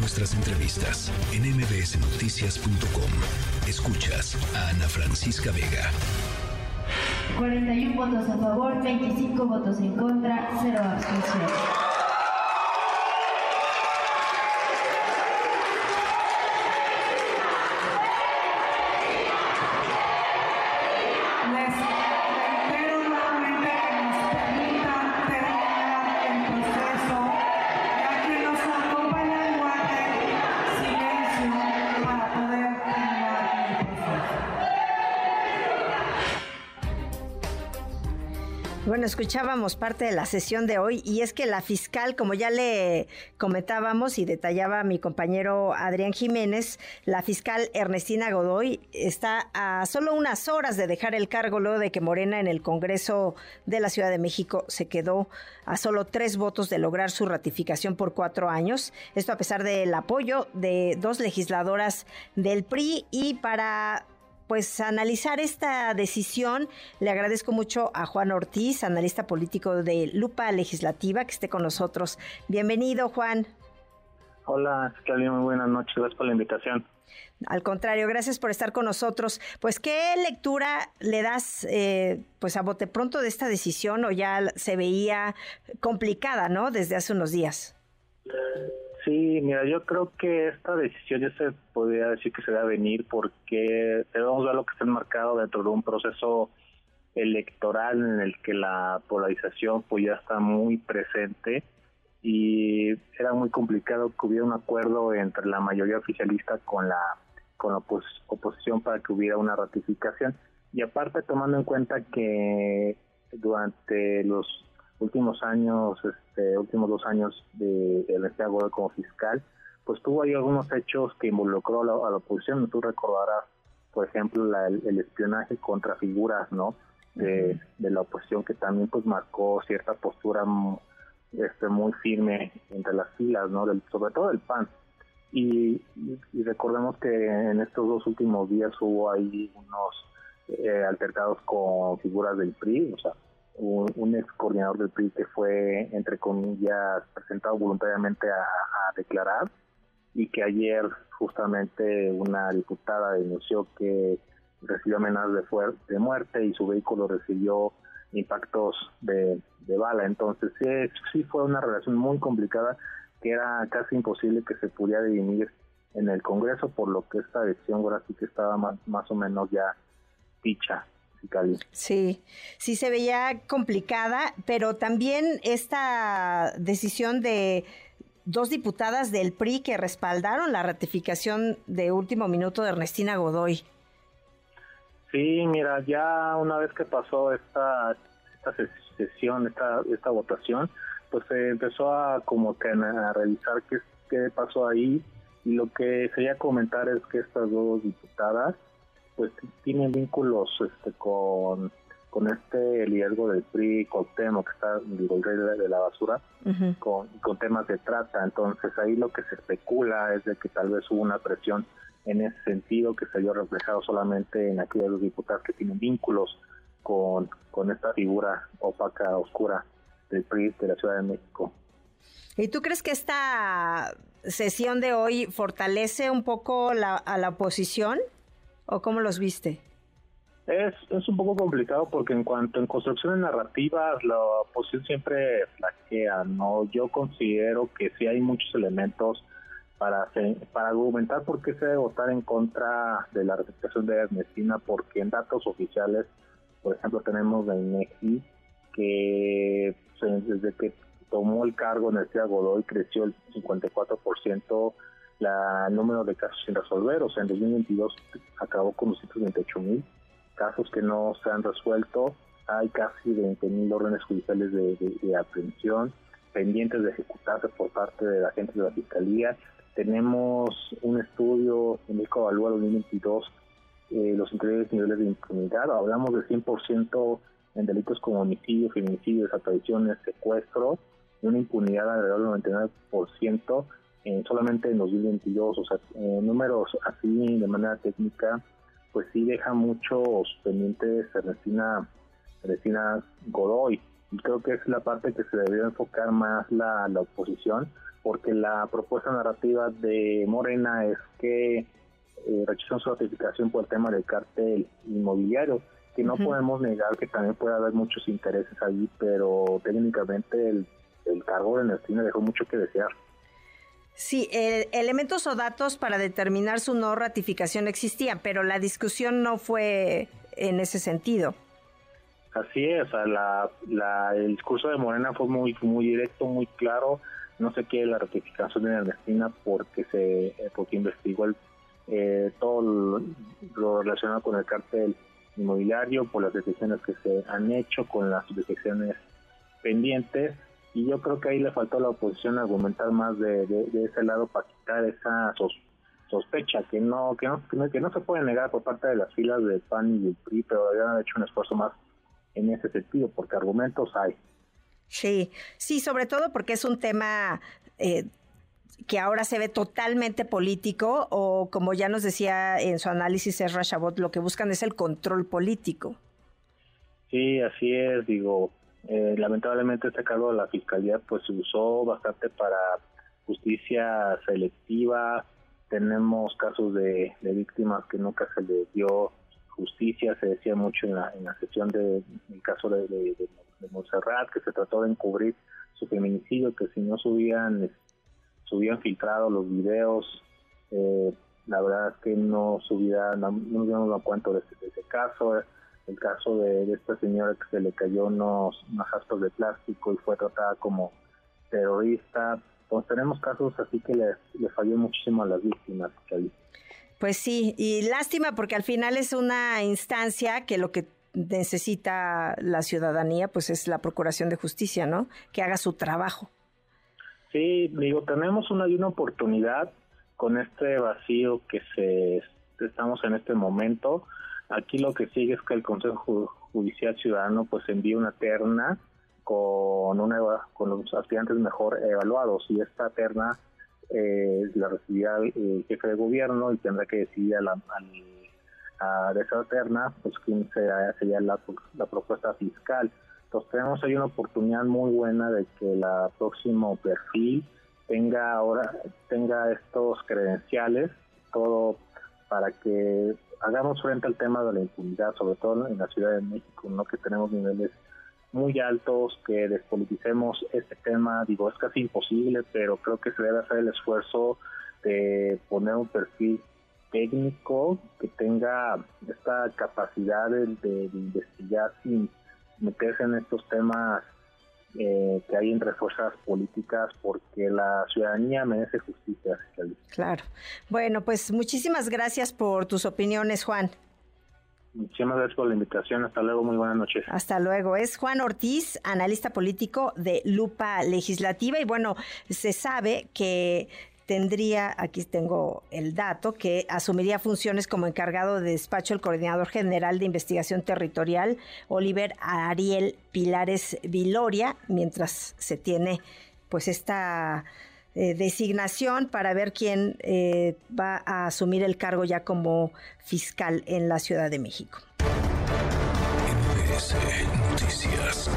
nuestras entrevistas en mbsnoticias.com. Escuchas a Ana Francisca Vega. 41 votos a favor, 25 votos en contra, 0 abstenciones. Bueno, escuchábamos parte de la sesión de hoy y es que la fiscal, como ya le comentábamos y detallaba mi compañero Adrián Jiménez, la fiscal Ernestina Godoy está a solo unas horas de dejar el cargo luego de que Morena en el Congreso de la Ciudad de México se quedó a solo tres votos de lograr su ratificación por cuatro años. Esto a pesar del apoyo de dos legisladoras del PRI y para pues analizar esta decisión. Le agradezco mucho a Juan Ortiz, analista político de Lupa Legislativa, que esté con nosotros. Bienvenido, Juan. Hola, Claudia, muy buenas noches. Gracias por la invitación. Al contrario, gracias por estar con nosotros. Pues, ¿qué lectura le das, eh, pues, a bote pronto de esta decisión o ya se veía complicada, ¿no? Desde hace unos días. Sí, mira, yo creo que esta decisión ya se podría decir que se va a venir porque debemos ver lo que está enmarcado dentro de un proceso electoral en el que la polarización pues ya está muy presente y era muy complicado que hubiera un acuerdo entre la mayoría oficialista con la con la oposición para que hubiera una ratificación. Y aparte tomando en cuenta que durante los últimos años, este, últimos dos años de, de Ernestina como fiscal, pues tuvo ahí algunos hechos que involucró a la, oposición. Tú recordarás, por ejemplo, el, espionaje contra figuras, ¿no? De, la oposición que también pues marcó cierta postura este, muy firme entre las filas, ¿no? Del, sobre todo el PAN. Y, recordemos que en estos dos últimos días hubo ahí unos eh, altercados con figuras del PRI, o sea, un, ex coordinador del PRI que fue, entre comillas, presentado voluntariamente a, declarar y que ayer justamente una diputada denunció que recibió amenazas de, de muerte y su vehículo recibió impactos de, bala. Entonces sí, sí fue una relación muy complicada que era casi imposible que se pudiera dirimir en el Congreso, por lo que esta decisión ahora sí que estaba más, más o menos ya dicha. Sí, sí se veía complicada, pero también esta decisión de dos diputadas del PRI que respaldaron la ratificación de último minuto de Ernestina Godoy. Sí, mira, ya una vez que pasó esta, esta sesión, esta, esta votación, pues se empezó a como que a revisar qué, qué pasó ahí y lo que quería comentar es que estas dos diputadas pues tienen vínculos este con, con este liderazgo del PRI, Temo, que está, digo, el rey de, la basura, con, con temas de trata. Entonces ahí lo que se especula es de que tal vez hubo una presión en ese sentido que se vio reflejado solamente en aquellos diputados que tienen vínculos con, con esta figura opaca, oscura del PRI de la Ciudad de México. ¿Y tú crees que esta sesión de hoy fortalece un poco la, a la oposición? ¿O cómo los viste? Es, es un poco complicado porque en cuanto en construcciones narrativas la oposición siempre flaquea, ¿no? Yo considero que sí hay muchos elementos para, para argumentar por qué se debe votar en contra de la ratificación de Ernestina, porque en datos oficiales, por ejemplo, tenemos de INEGI que desde que tomó el cargo Energía Godoy creció el 54% la, número de casos sin resolver, o sea, en 2022 acabó con 228 mil casos que no se han resuelto, hay casi 20 mil órdenes judiciales de, aprehensión pendientes de ejecutarse por parte de la gente de la Fiscalía. Tenemos un estudio en que evalúa 2022 eh, los increíbles niveles de impunidad. Hablamos de 100% en delitos como homicidio, feminicidio, desapariciones, secuestro, una impunidad alrededor del 99% solamente en 2022, o sea, números así de manera técnica, pues sí deja muchos pendientes Ernestina, Ernestina Godoy. Y creo que es la parte que se debería enfocar más la, la oposición porque la propuesta narrativa de Morena es que eh, rechazan su ratificación por el tema del cártel inmobiliario, que no podemos negar que también puede haber muchos intereses ahí, pero técnicamente el, el cargo de Ernestina dejó mucho que desear. Sí, elementos o datos para determinar su no ratificación existían, pero la discusión no fue en ese sentido. Así es, la, el discurso de Morena fue muy muy directo, muy claro. No se quiere la ratificación de Ernestina porque se eh, porque investigó el, eh, todo lo, relacionado con el cártel inmobiliario, por las decisiones que se han hecho, con las decisiones pendientes. Y yo creo que ahí le faltó a la oposición argumentar más de, ese lado para quitar esa sospecha que no, que no que no se puede negar por parte de las filas del PAN y del PRI, pero habían hecho un esfuerzo más en ese sentido, porque argumentos hay. Sí, sí, sobre todo porque es un tema eh, que ahora se ve totalmente político o como ya nos decía en su análisis Ezra Chabot, lo que buscan es el control político. Sí, así es, digo, eh, lamentablemente este cargo de la fiscalía pues se usó bastante para justicia selectiva, tenemos casos de, de víctimas que nunca se les dio justicia, se decía mucho en la, sesión del de, caso de, de, de, Montserrat, que se trató de encubrir su feminicidio, que si no subían, subían filtrado los videos, eh, la verdad es que no subía, no, nos dimos cuenta de, ese caso, el caso de, esta señora que se le cayó unos, unos de plástico y fue tratada como terrorista, pues tenemos casos así que le, le falló muchísimo a las víctimas pues sí, y lástima porque al final es una instancia que lo que necesita la ciudadanía pues es la procuración de justicia, ¿no? Que haga su trabajo. Sí, digo, tenemos una, una oportunidad con este vacío que se estamos en este momento. Aquí lo que sigue es que el Consejo Judicial Ciudadano pues envíe una terna con una con los aspirantes mejor evaluados y esta terna eh, la recibirá el jefe de gobierno y tendrá que decidir a, la, a, de esa terna pues quién será, sería la, la propuesta fiscal. Entonces tenemos ahí una oportunidad muy buena de que la próximo perfil tenga ahora tenga estos credenciales, todo para que hagamos frente al tema de la impunidad, sobre todo en la Ciudad de México, ¿no? que tenemos niveles muy altos, que despoliticemos este tema, digo, es casi imposible, pero creo que se debe hacer el esfuerzo de poner un perfil técnico que tenga esta capacidad de, investigar sin meterse en estos temas eh, que hay entre fuerzas políticas porque la ciudadanía merece justicia. Claro. Bueno, pues muchísimas gracias por tus opiniones, Juan. Muchísimas gracias por la invitación. Hasta luego, muy buenas noches. Hasta luego. Es Juan Ortiz, analista político de Lupa Legislativa. Y bueno, se sabe que tendría, aquí tengo el dato, que asumiría funciones como encargado de despacho el coordinador general de investigación territorial, Oliver Ariel Pilares Viloria, mientras se tiene pues esta eh, designación para ver quién eh, va a asumir el cargo ya como fiscal en la Ciudad de México. Noticias.